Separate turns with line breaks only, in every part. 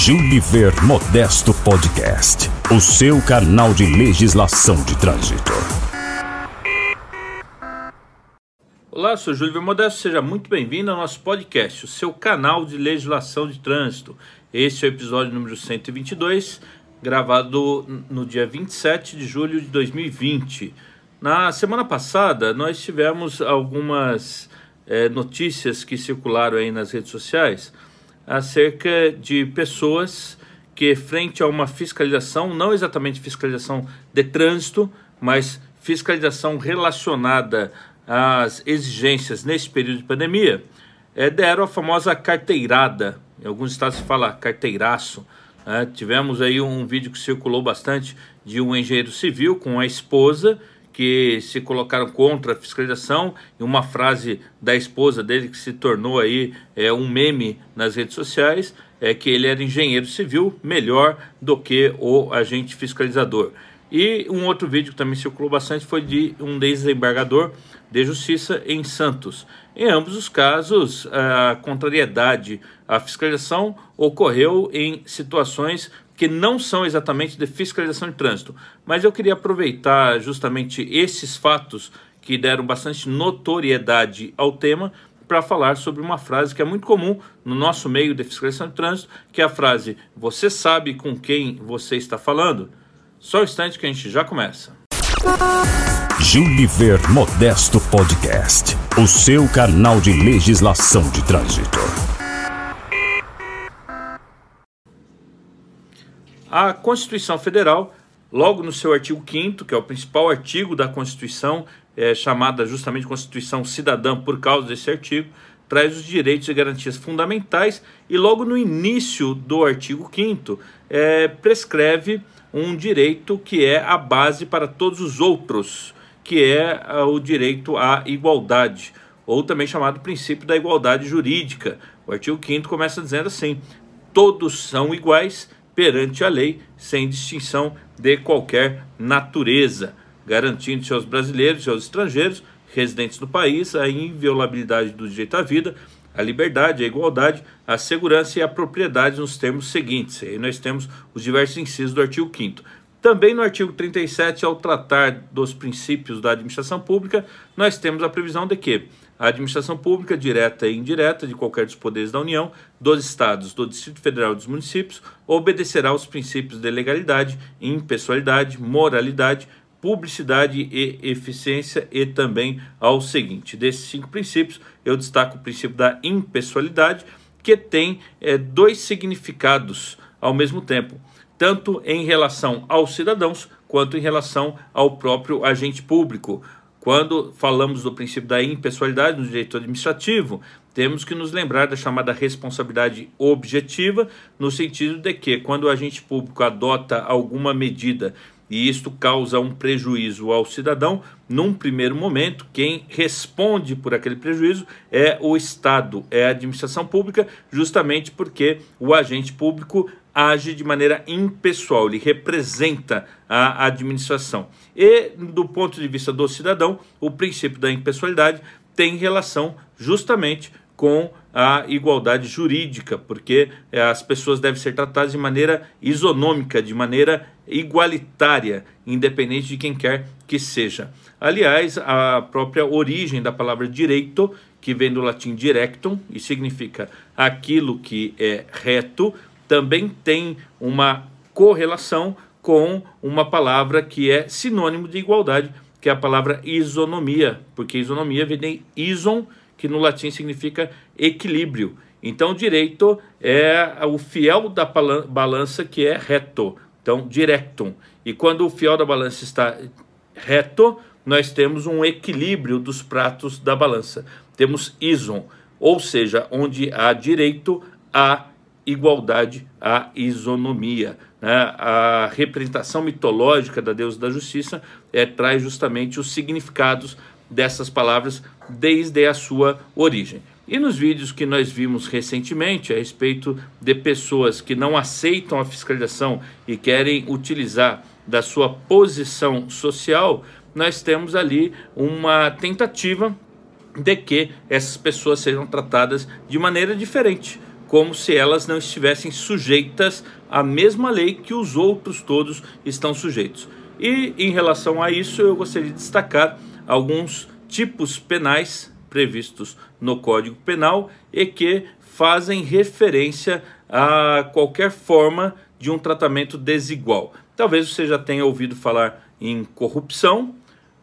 Juniver Modesto Podcast, o seu canal de legislação de trânsito.
Olá, sou Júlio Modesto, seja muito bem-vindo ao nosso podcast, o seu canal de legislação de trânsito. Este é o episódio número 122, gravado no dia 27 de julho de 2020. Na semana passada, nós tivemos algumas é, notícias que circularam aí nas redes sociais acerca de pessoas que, frente a uma fiscalização, não exatamente fiscalização de trânsito, mas fiscalização relacionada às exigências nesse período de pandemia, é, deram a famosa carteirada. Em alguns estados se fala carteiraço. Né? Tivemos aí um vídeo que circulou bastante de um engenheiro civil com a esposa que se colocaram contra a fiscalização e uma frase da esposa dele que se tornou aí é, um meme nas redes sociais é que ele era engenheiro civil melhor do que o agente fiscalizador. E um outro vídeo que também circulou bastante foi de um desembargador de justiça em Santos. Em ambos os casos, a contrariedade à fiscalização ocorreu em situações que não são exatamente de fiscalização de trânsito. Mas eu queria aproveitar justamente esses fatos que deram bastante notoriedade ao tema para falar sobre uma frase que é muito comum no nosso meio de fiscalização de trânsito, que é a frase: Você sabe com quem você está falando? Só um instante que a gente já começa.
Juniver Modesto Podcast, o seu canal de legislação de trânsito.
A Constituição Federal, logo no seu artigo 5 que é o principal artigo da Constituição, é, chamada justamente Constituição Cidadã por causa desse artigo, traz os direitos e garantias fundamentais e logo no início do artigo 5 é, prescreve um direito que é a base para todos os outros, que é o direito à igualdade, ou também chamado princípio da igualdade jurídica. O artigo 5 começa dizendo assim: todos são iguais perante a lei, sem distinção de qualquer natureza, garantindo-se aos brasileiros e aos estrangeiros residentes do país a inviolabilidade do direito à vida, a liberdade, a igualdade, a segurança e a propriedade nos termos seguintes. Aí nós temos os diversos incisos do artigo 5 também no artigo 37, ao tratar dos princípios da administração pública, nós temos a previsão de que a administração pública, direta e indireta, de qualquer dos poderes da União, dos Estados, do Distrito Federal e dos municípios, obedecerá aos princípios de legalidade, impessoalidade, moralidade, publicidade e eficiência e também ao seguinte. Desses cinco princípios, eu destaco o princípio da impessoalidade, que tem é, dois significados ao mesmo tempo tanto em relação aos cidadãos quanto em relação ao próprio agente público. Quando falamos do princípio da impessoalidade no direito administrativo, temos que nos lembrar da chamada responsabilidade objetiva, no sentido de que, quando o agente público adota alguma medida e isto causa um prejuízo ao cidadão, num primeiro momento, quem responde por aquele prejuízo é o Estado, é a administração pública, justamente porque o agente público age de maneira impessoal, ele representa a administração. E, do ponto de vista do cidadão, o princípio da impessoalidade tem relação justamente com a igualdade jurídica, porque eh, as pessoas devem ser tratadas de maneira isonômica, de maneira igualitária, independente de quem quer que seja. Aliás, a própria origem da palavra direito, que vem do latim directum e significa aquilo que é reto, também tem uma correlação com uma palavra que é sinônimo de igualdade, que é a palavra isonomia, porque isonomia vem de ison, que no latim significa equilíbrio. Então, direito é o fiel da balança que é reto. Então, directum. E quando o fiel da balança está reto, nós temos um equilíbrio dos pratos da balança. Temos ison, ou seja, onde há direito, há igualdade, há isonomia. Né? A representação mitológica da deusa da justiça é, traz justamente os significados dessas palavras desde a sua origem. E nos vídeos que nós vimos recentemente a respeito de pessoas que não aceitam a fiscalização e querem utilizar da sua posição social, nós temos ali uma tentativa de que essas pessoas sejam tratadas de maneira diferente, como se elas não estivessem sujeitas à mesma lei que os outros todos estão sujeitos. E em relação a isso, eu gostaria de destacar alguns tipos penais previstos no Código Penal e que fazem referência a qualquer forma de um tratamento desigual. Talvez você já tenha ouvido falar em corrupção,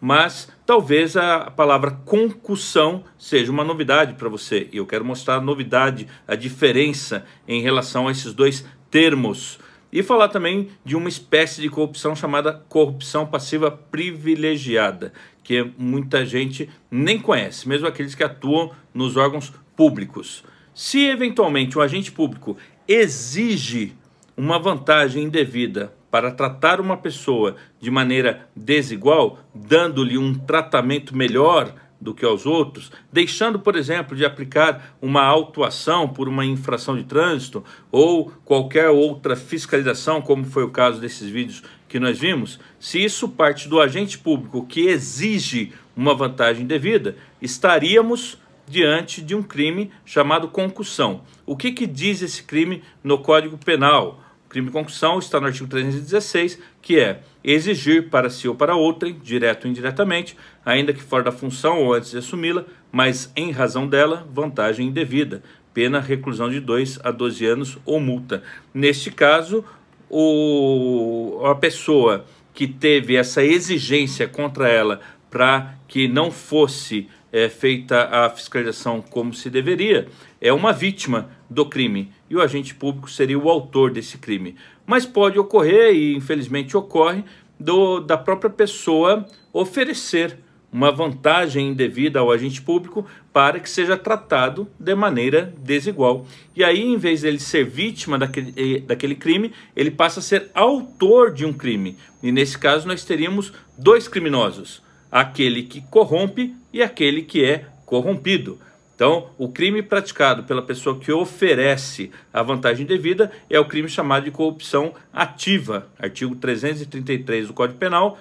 mas talvez a palavra concussão seja uma novidade para você. E eu quero mostrar a novidade, a diferença em relação a esses dois termos. E falar também de uma espécie de corrupção chamada corrupção passiva privilegiada, que muita gente nem conhece, mesmo aqueles que atuam nos órgãos públicos. Se eventualmente um agente público exige uma vantagem indevida para tratar uma pessoa de maneira desigual, dando-lhe um tratamento melhor do que aos outros, deixando, por exemplo, de aplicar uma autuação por uma infração de trânsito ou qualquer outra fiscalização, como foi o caso desses vídeos que nós vimos, se isso parte do agente público que exige uma vantagem devida, estaríamos diante de um crime chamado concussão. O que, que diz esse crime no Código Penal? O crime de concussão está no artigo 316, que é exigir para si ou para outrem, direto ou indiretamente, ainda que fora da função ou antes de assumi-la, mas em razão dela, vantagem indevida, pena reclusão de 2 a 12 anos ou multa. Neste caso, o, a pessoa que teve essa exigência contra ela para que não fosse é, feita a fiscalização como se deveria, é uma vítima do crime e o agente público seria o autor desse crime. Mas pode ocorrer, e infelizmente ocorre, do, da própria pessoa oferecer uma vantagem indevida ao agente público para que seja tratado de maneira desigual. E aí, em vez dele ser vítima daquele, eh, daquele crime, ele passa a ser autor de um crime. E nesse caso, nós teríamos dois criminosos aquele que corrompe e aquele que é corrompido. Então, o crime praticado pela pessoa que oferece a vantagem devida é o crime chamado de corrupção ativa, artigo 333 do Código Penal,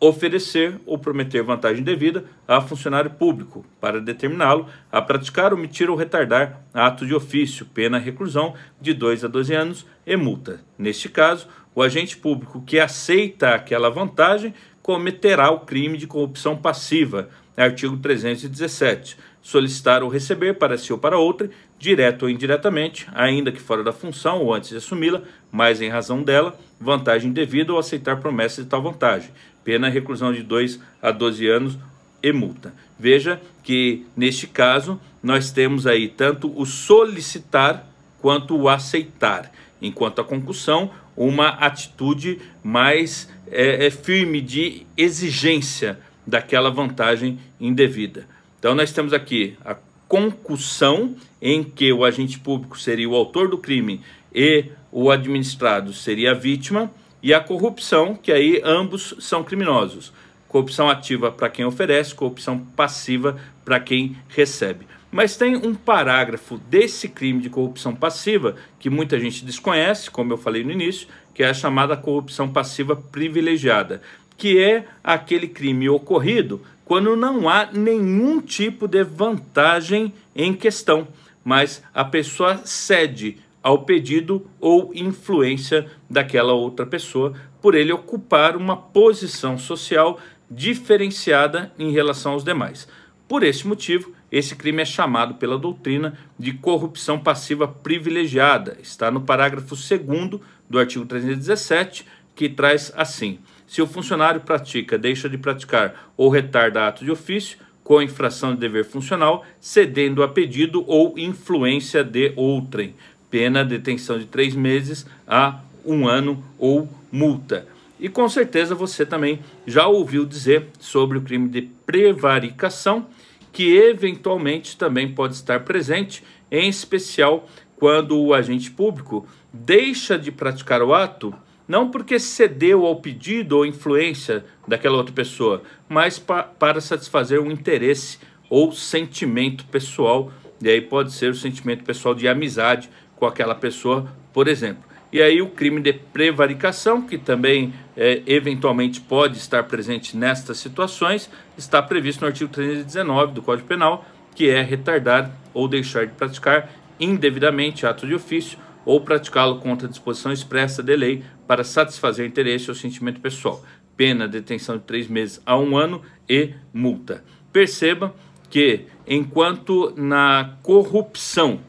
oferecer ou prometer vantagem devida a funcionário público para determiná-lo a praticar, omitir ou retardar ato de ofício, pena reclusão de 2 a 12 anos e multa. Neste caso, o agente público que aceita aquela vantagem cometerá o crime de corrupção passiva, artigo 317. Solicitar ou receber para si ou para outra, direto ou indiretamente, ainda que fora da função ou antes de assumi-la, mas em razão dela, vantagem devida ou aceitar promessa de tal vantagem. Pena reclusão de 2 a 12 anos e multa. Veja que neste caso nós temos aí tanto o solicitar quanto o aceitar. Enquanto a concussão, uma atitude mais é, é firme de exigência daquela vantagem indevida. Então nós temos aqui a concussão, em que o agente público seria o autor do crime e o administrado seria a vítima, e a corrupção, que aí ambos são criminosos. Corrupção ativa para quem oferece, corrupção passiva para quem recebe. Mas tem um parágrafo desse crime de corrupção passiva que muita gente desconhece, como eu falei no início, que é a chamada corrupção passiva privilegiada, que é aquele crime ocorrido quando não há nenhum tipo de vantagem em questão, mas a pessoa cede ao pedido ou influência daquela outra pessoa por ele ocupar uma posição social diferenciada em relação aos demais. Por esse motivo, esse crime é chamado pela doutrina de corrupção passiva privilegiada. Está no parágrafo 2 do artigo 317, que traz assim: se o funcionário pratica, deixa de praticar ou retarda ato de ofício com infração de dever funcional, cedendo a pedido ou influência de outrem, pena detenção de três meses a um ano ou multa. E com certeza você também já ouviu dizer sobre o crime de prevaricação, que eventualmente também pode estar presente, em especial quando o agente público deixa de praticar o ato não porque cedeu ao pedido ou influência daquela outra pessoa, mas pa para satisfazer um interesse ou sentimento pessoal. E aí pode ser o sentimento pessoal de amizade com aquela pessoa, por exemplo. E aí o crime de prevaricação, que também é, eventualmente pode estar presente nestas situações, está previsto no artigo 319 do Código Penal, que é retardar ou deixar de praticar indevidamente ato de ofício ou praticá-lo contra a disposição expressa de lei para satisfazer interesse ou sentimento pessoal. Pena, detenção de três meses a um ano e multa. Perceba que, enquanto na corrupção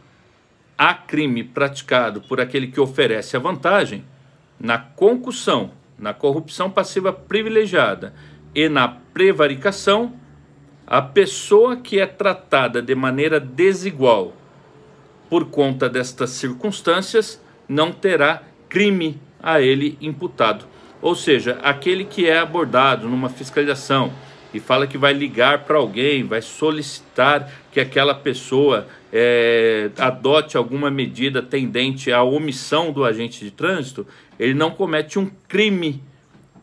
há crime praticado por aquele que oferece a vantagem, na concussão, na corrupção passiva privilegiada e na prevaricação, a pessoa que é tratada de maneira desigual por conta destas circunstâncias, não terá crime a ele imputado. Ou seja, aquele que é abordado numa fiscalização e fala que vai ligar para alguém, vai solicitar que aquela pessoa é, adote alguma medida tendente à omissão do agente de trânsito, ele não comete um crime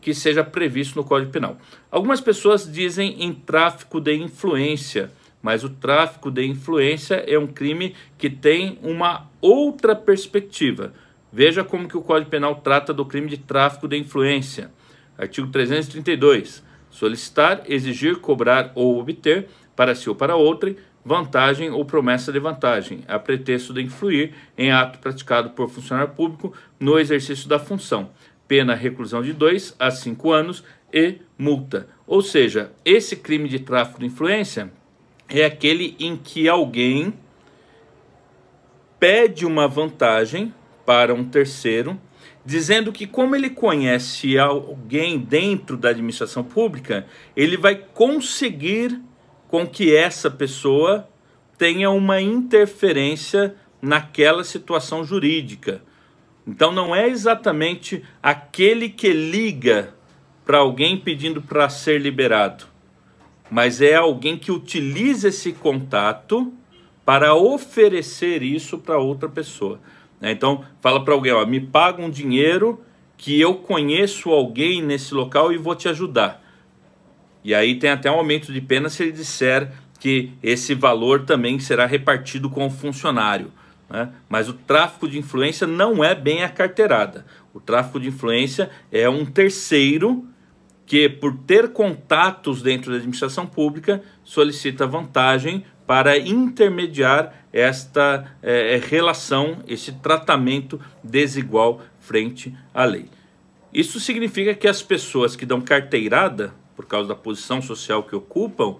que seja previsto no Código Penal. Algumas pessoas dizem em tráfico de influência mas o tráfico de influência é um crime que tem uma outra perspectiva. Veja como que o Código Penal trata do crime de tráfico de influência. Artigo 332. Solicitar, exigir, cobrar ou obter, para si ou para outrem, vantagem ou promessa de vantagem, a pretexto de influir em ato praticado por funcionário público no exercício da função. Pena reclusão de 2 a 5 anos e multa. Ou seja, esse crime de tráfico de influência é aquele em que alguém pede uma vantagem para um terceiro, dizendo que, como ele conhece alguém dentro da administração pública, ele vai conseguir com que essa pessoa tenha uma interferência naquela situação jurídica. Então, não é exatamente aquele que liga para alguém pedindo para ser liberado mas é alguém que utiliza esse contato para oferecer isso para outra pessoa. Né? Então, fala para alguém: ó, me paga um dinheiro que eu conheço alguém nesse local e vou te ajudar. E aí tem até um aumento de pena se ele disser que esse valor também será repartido com o funcionário. Né? Mas o tráfico de influência não é bem a carteirada. O tráfico de influência é um terceiro que, por ter contatos dentro da administração pública, solicita vantagem para intermediar esta é, relação, esse tratamento desigual frente à lei. Isso significa que as pessoas que dão carteirada, por causa da posição social que ocupam,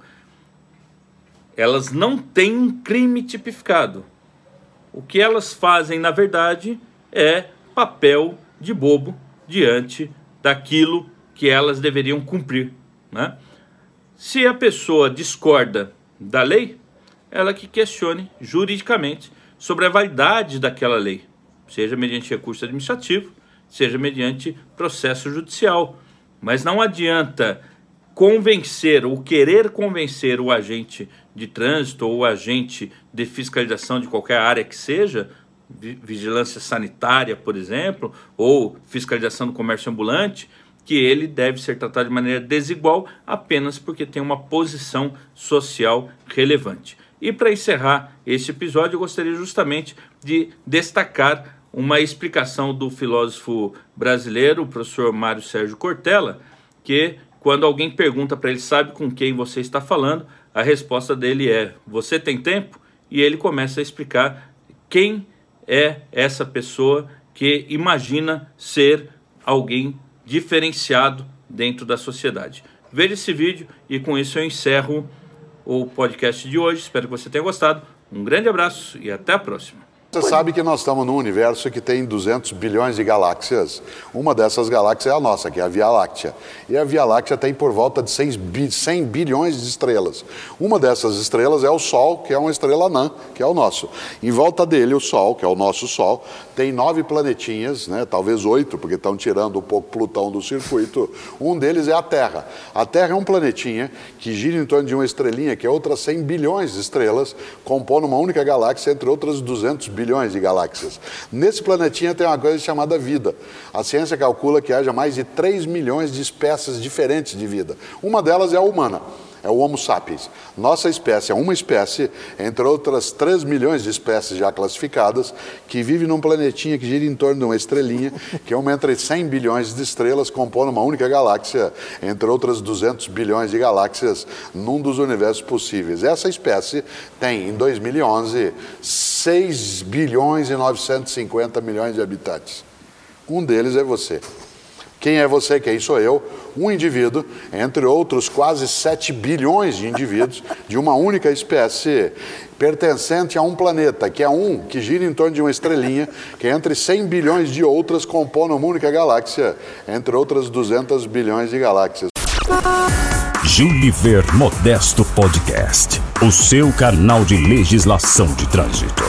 elas não têm um crime tipificado. O que elas fazem, na verdade, é papel de bobo diante daquilo que elas deveriam cumprir. Né? Se a pessoa discorda da lei, ela que questione juridicamente sobre a validade daquela lei, seja mediante recurso administrativo, seja mediante processo judicial. Mas não adianta convencer ou querer convencer o agente de trânsito ou o agente de fiscalização de qualquer área que seja, vigilância sanitária, por exemplo, ou fiscalização do comércio ambulante, que ele deve ser tratado de maneira desigual apenas porque tem uma posição social relevante. E para encerrar este episódio, eu gostaria justamente de destacar uma explicação do filósofo brasileiro, o professor Mário Sérgio Cortella, que quando alguém pergunta para ele, sabe com quem você está falando, a resposta dele é: Você tem tempo? E ele começa a explicar quem é essa pessoa que imagina ser alguém diferenciado dentro da sociedade. Veja esse vídeo e com isso eu encerro o podcast de hoje. Espero que você tenha gostado. Um grande abraço e até a próxima.
Você sabe que nós estamos num universo que tem 200 bilhões de galáxias. Uma dessas galáxias é a nossa, que é a Via Láctea. E a Via Láctea tem por volta de 100 bilhões de estrelas. Uma dessas estrelas é o Sol, que é uma estrela anã, que é o nosso. Em volta dele, o Sol, que é o nosso Sol, tem nove planetinhas, né, talvez oito, porque estão tirando um pouco Plutão do circuito. Um deles é a Terra. A Terra é um planetinha que gira em torno de uma estrelinha, que é outras 100 bilhões de estrelas, compondo uma única galáxia, entre outras 200 bilhões bilhões de galáxias. Nesse planetinha tem uma coisa chamada vida. A ciência calcula que haja mais de 3 milhões de espécies diferentes de vida. Uma delas é a humana é o Homo sapiens. Nossa espécie é uma espécie, entre outras 3 milhões de espécies já classificadas, que vive num planetinha que gira em torno de uma estrelinha, que é uma entre 100 bilhões de estrelas, compondo uma única galáxia, entre outras 200 bilhões de galáxias, num dos universos possíveis. Essa espécie tem, em 2011, 6 bilhões e 950 milhões de habitantes. Um deles é você. Quem é você? Quem sou eu? Um indivíduo, entre outros quase 7 bilhões de indivíduos, de uma única espécie, pertencente a um planeta, que é um que gira em torno de uma estrelinha, que entre 100 bilhões de outras compõem uma única galáxia, entre outras 200 bilhões de galáxias.
Juniver Modesto Podcast, o seu canal de legislação de trânsito.